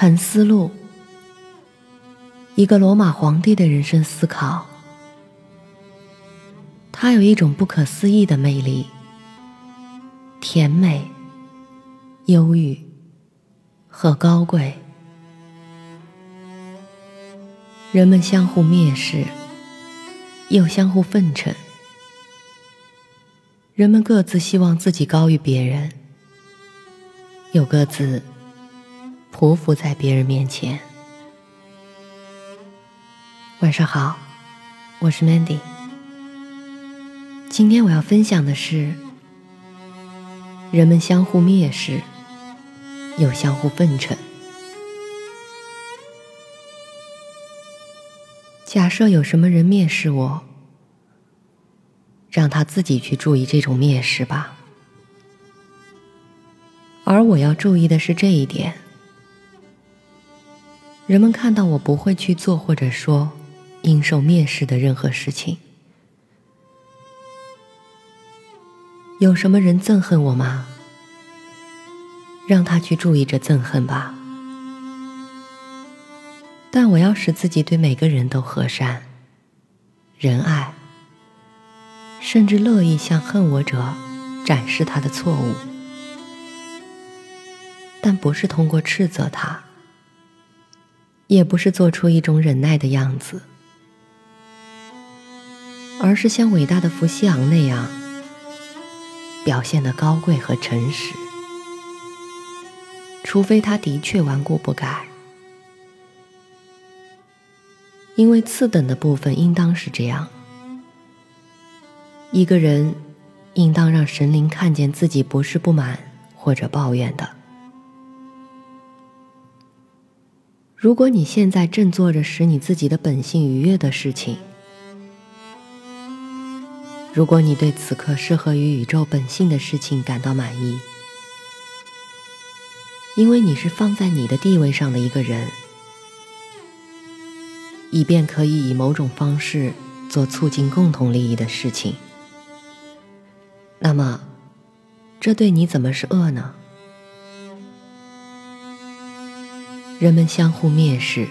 沉思录，一个罗马皇帝的人生思考。他有一种不可思议的魅力，甜美、忧郁和高贵。人们相互蔑视，又相互奉承。人们各自希望自己高于别人，又各自。匍匐在别人面前。晚上好，我是 Mandy。今天我要分享的是：人们相互蔑视，又相互奉承。假设有什么人蔑视我，让他自己去注意这种蔑视吧。而我要注意的是这一点。人们看到我不会去做或者说应受蔑视的任何事情。有什么人憎恨我吗？让他去注意着憎恨吧。但我要使自己对每个人都和善、仁爱，甚至乐意向恨我者展示他的错误，但不是通过斥责他。也不是做出一种忍耐的样子，而是像伟大的伏羲昂那样，表现的高贵和诚实。除非他的确顽固不改，因为次等的部分应当是这样：一个人应当让神灵看见自己不是不满或者抱怨的。如果你现在正做着使你自己的本性愉悦的事情，如果你对此刻适合于宇宙本性的事情感到满意，因为你是放在你的地位上的一个人，以便可以以某种方式做促进共同利益的事情，那么，这对你怎么是恶呢？人们相互蔑视，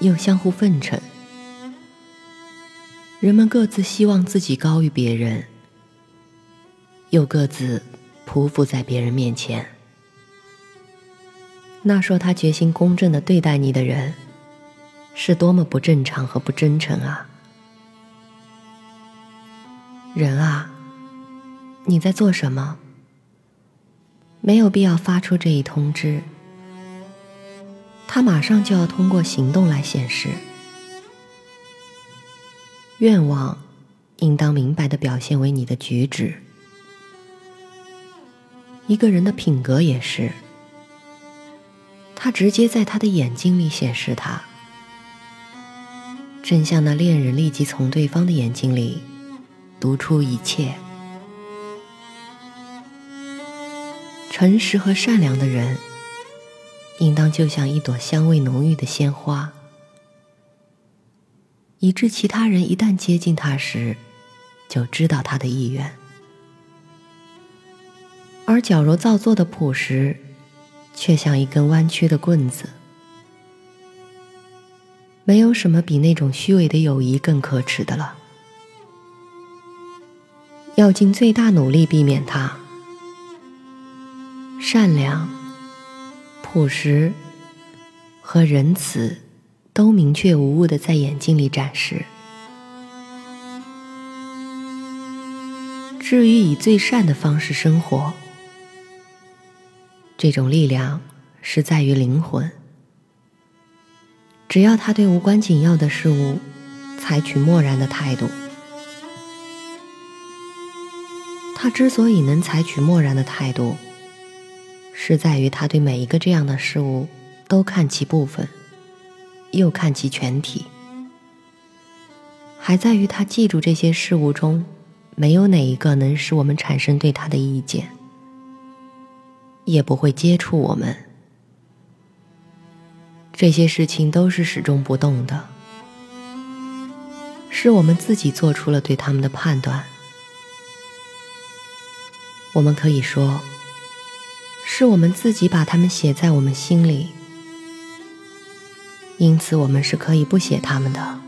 又相互奉承。人们各自希望自己高于别人，又各自匍匐在别人面前。那说他决心公正的对待你的人，是多么不正常和不真诚啊！人啊，你在做什么？没有必要发出这一通知。他马上就要通过行动来显示，愿望应当明白的表现为你的举止。一个人的品格也是，他直接在他的眼睛里显示他，正像那恋人立即从对方的眼睛里读出一切。诚实和善良的人。应当就像一朵香味浓郁的鲜花，以致其他人一旦接近他时，就知道他的意愿。而矫揉造作的朴实，却像一根弯曲的棍子。没有什么比那种虚伪的友谊更可耻的了。要尽最大努力避免它。善良。朴实和仁慈都明确无误的在眼睛里展示。至于以最善的方式生活，这种力量是在于灵魂。只要他对无关紧要的事物采取漠然的态度，他之所以能采取漠然的态度。是在于他对每一个这样的事物都看其部分，又看其全体；还在于他记住这些事物中没有哪一个能使我们产生对他的意见，也不会接触我们。这些事情都是始终不动的，是我们自己做出了对他们的判断。我们可以说。是我们自己把它们写在我们心里，因此我们是可以不写它们的。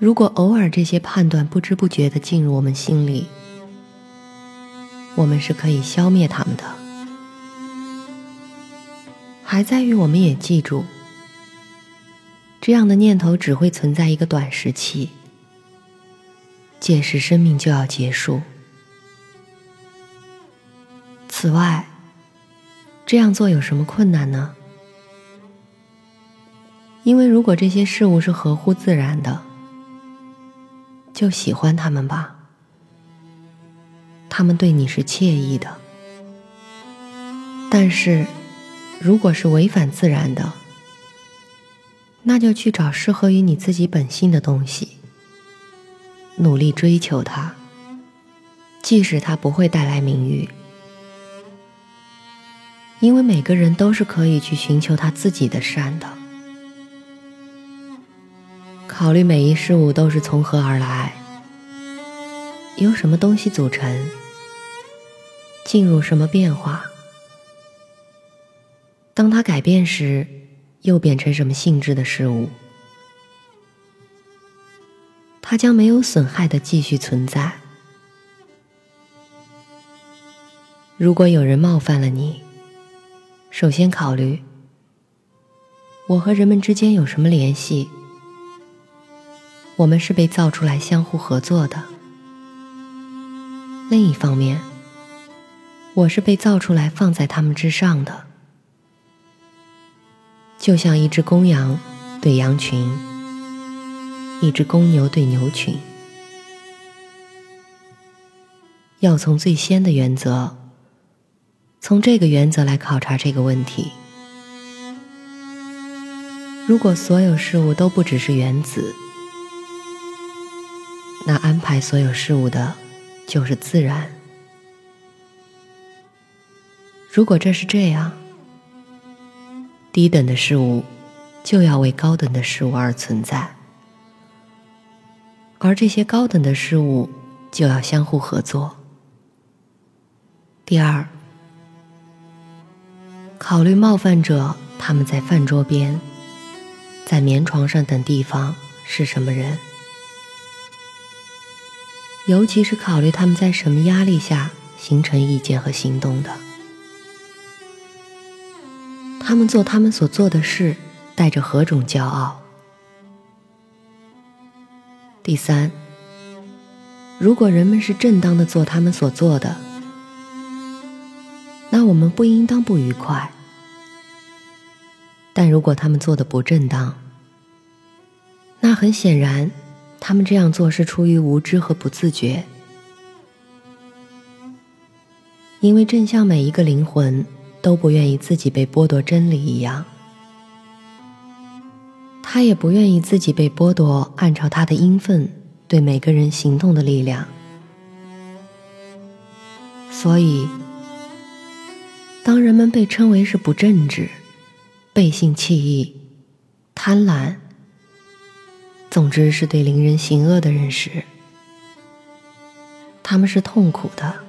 如果偶尔这些判断不知不觉的进入我们心里，我们是可以消灭它们的。还在于我们也记住，这样的念头只会存在一个短时期，届时生命就要结束。此外，这样做有什么困难呢？因为如果这些事物是合乎自然的。就喜欢他们吧，他们对你是惬意的。但是，如果是违反自然的，那就去找适合于你自己本性的东西，努力追求它，即使它不会带来名誉，因为每个人都是可以去寻求他自己的善的。考虑每一事物都是从何而来，由什么东西组成，进入什么变化，当它改变时，又变成什么性质的事物，它将没有损害的继续存在。如果有人冒犯了你，首先考虑我和人们之间有什么联系。我们是被造出来相互合作的。另一方面，我是被造出来放在他们之上的，就像一只公羊对羊群，一只公牛对牛群。要从最先的原则，从这个原则来考察这个问题。如果所有事物都不只是原子。那安排所有事物的，就是自然。如果这是这样，低等的事物就要为高等的事物而存在，而这些高等的事物就要相互合作。第二，考虑冒犯者他们在饭桌边、在棉床上等地方是什么人。尤其是考虑他们在什么压力下形成意见和行动的，他们做他们所做的事带着何种骄傲？第三，如果人们是正当的做他们所做的，那我们不应当不愉快；但如果他们做的不正当，那很显然。他们这样做是出于无知和不自觉，因为正像每一个灵魂都不愿意自己被剥夺真理一样，他也不愿意自己被剥夺按照他的应分对每个人行动的力量。所以，当人们被称为是不正直、背信弃义、贪婪。总之是对邻人行恶的人时，他们是痛苦的。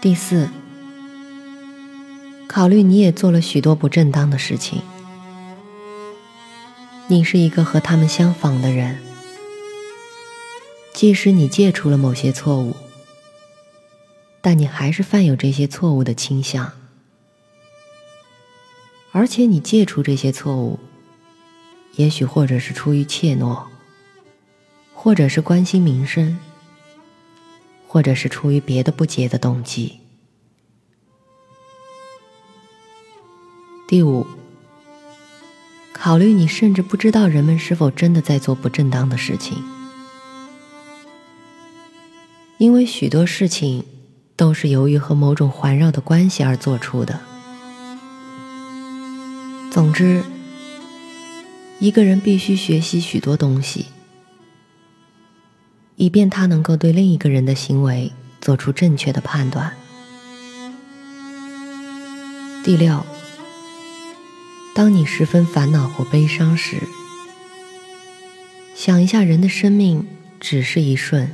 第四，考虑你也做了许多不正当的事情，你是一个和他们相仿的人，即使你戒除了某些错误，但你还是犯有这些错误的倾向，而且你戒除这些错误。也许，或者是出于怯懦，或者是关心民生，或者是出于别的不洁的动机。第五，考虑你甚至不知道人们是否真的在做不正当的事情，因为许多事情都是由于和某种环绕的关系而做出的。总之。一个人必须学习许多东西，以便他能够对另一个人的行为做出正确的判断。第六，当你十分烦恼或悲伤时，想一下，人的生命只是一瞬，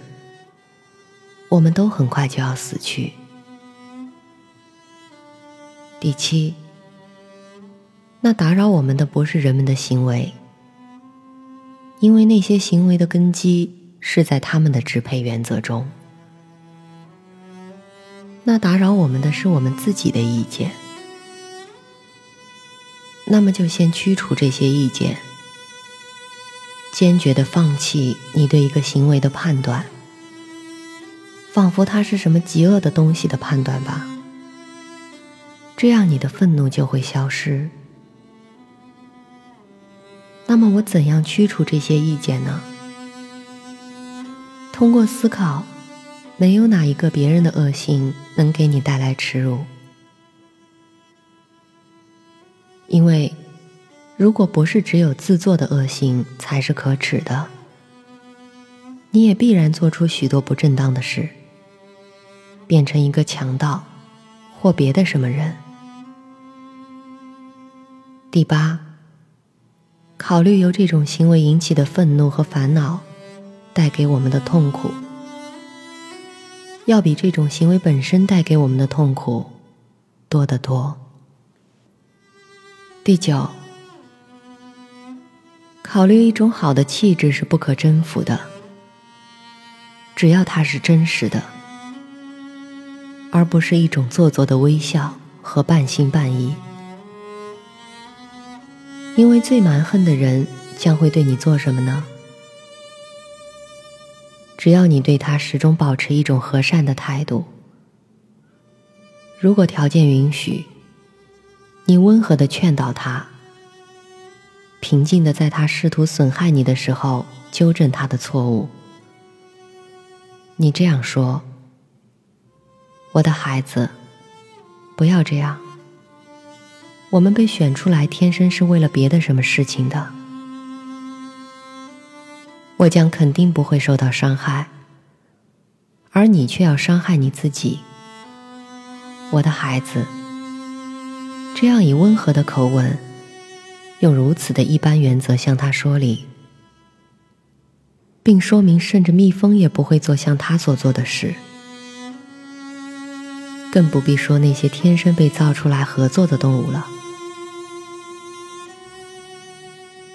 我们都很快就要死去。第七。那打扰我们的不是人们的行为，因为那些行为的根基是在他们的支配原则中。那打扰我们的是我们自己的意见。那么就先驱除这些意见，坚决的放弃你对一个行为的判断，仿佛它是什么极恶的东西的判断吧。这样你的愤怒就会消失。那么我怎样驱除这些意见呢？通过思考，没有哪一个别人的恶行能给你带来耻辱，因为如果不是只有自作的恶行才是可耻的，你也必然做出许多不正当的事，变成一个强盗或别的什么人。第八。考虑由这种行为引起的愤怒和烦恼带给我们的痛苦，要比这种行为本身带给我们的痛苦多得多。第九，考虑一种好的气质是不可征服的，只要它是真实的，而不是一种做作的微笑和半信半疑。因为最蛮横的人将会对你做什么呢？只要你对他始终保持一种和善的态度，如果条件允许，你温和的劝导他，平静的在他试图损害你的时候纠正他的错误。你这样说：“我的孩子，不要这样。”我们被选出来，天生是为了别的什么事情的。我将肯定不会受到伤害，而你却要伤害你自己，我的孩子。这样以温和的口吻，用如此的一般原则向他说理，并说明，甚至蜜蜂也不会做像他所做的事，更不必说那些天生被造出来合作的动物了。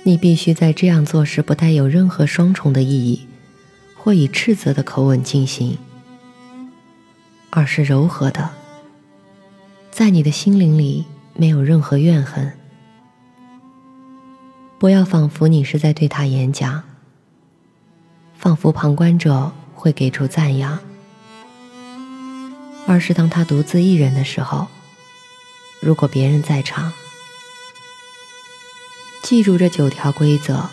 你必须在这样做时不带有任何双重的意义，或以斥责的口吻进行，而是柔和的，在你的心灵里没有任何怨恨。不要仿佛你是在对他演讲，仿佛旁观者会给出赞扬，而是当他独自一人的时候，如果别人在场。记住这九条规则，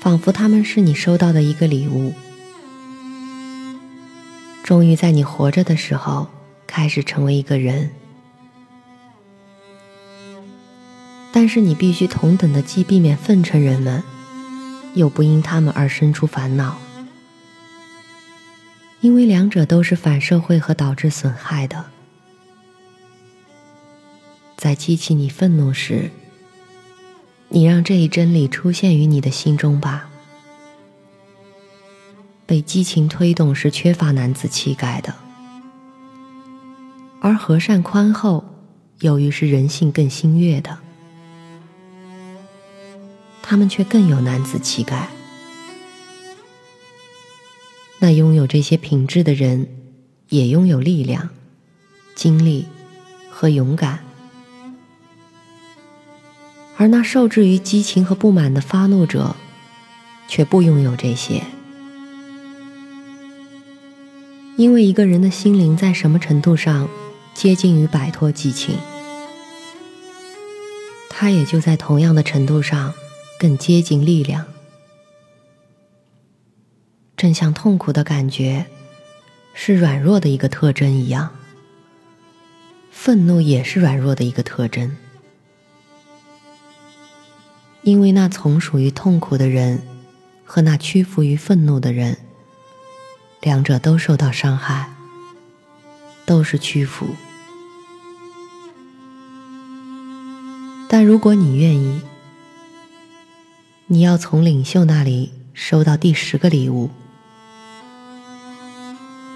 仿佛他们是你收到的一个礼物。终于在你活着的时候，开始成为一个人。但是你必须同等的既避免奉承人们，又不因他们而生出烦恼，因为两者都是反社会和导致损害的。在激起你愤怒时，你让这一真理出现于你的心中吧。被激情推动是缺乏男子气概的，而和善宽厚，由于是人性更新悦的，他们却更有男子气概。那拥有这些品质的人，也拥有力量、精力和勇敢。而那受制于激情和不满的发怒者，却不拥有这些，因为一个人的心灵在什么程度上接近于摆脱激情，他也就在同样的程度上更接近力量。正像痛苦的感觉是软弱的一个特征一样，愤怒也是软弱的一个特征。因为那从属于痛苦的人，和那屈服于愤怒的人，两者都受到伤害，都是屈服。但如果你愿意，你要从领袖那里收到第十个礼物，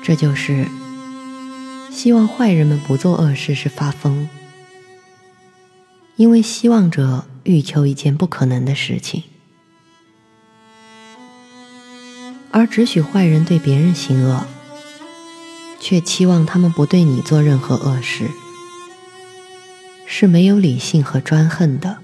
这就是希望坏人们不做恶事是发疯，因为希望者欲求一件不可能的事情，而只许坏人对别人行恶，却期望他们不对你做任何恶事，是没有理性和专横的。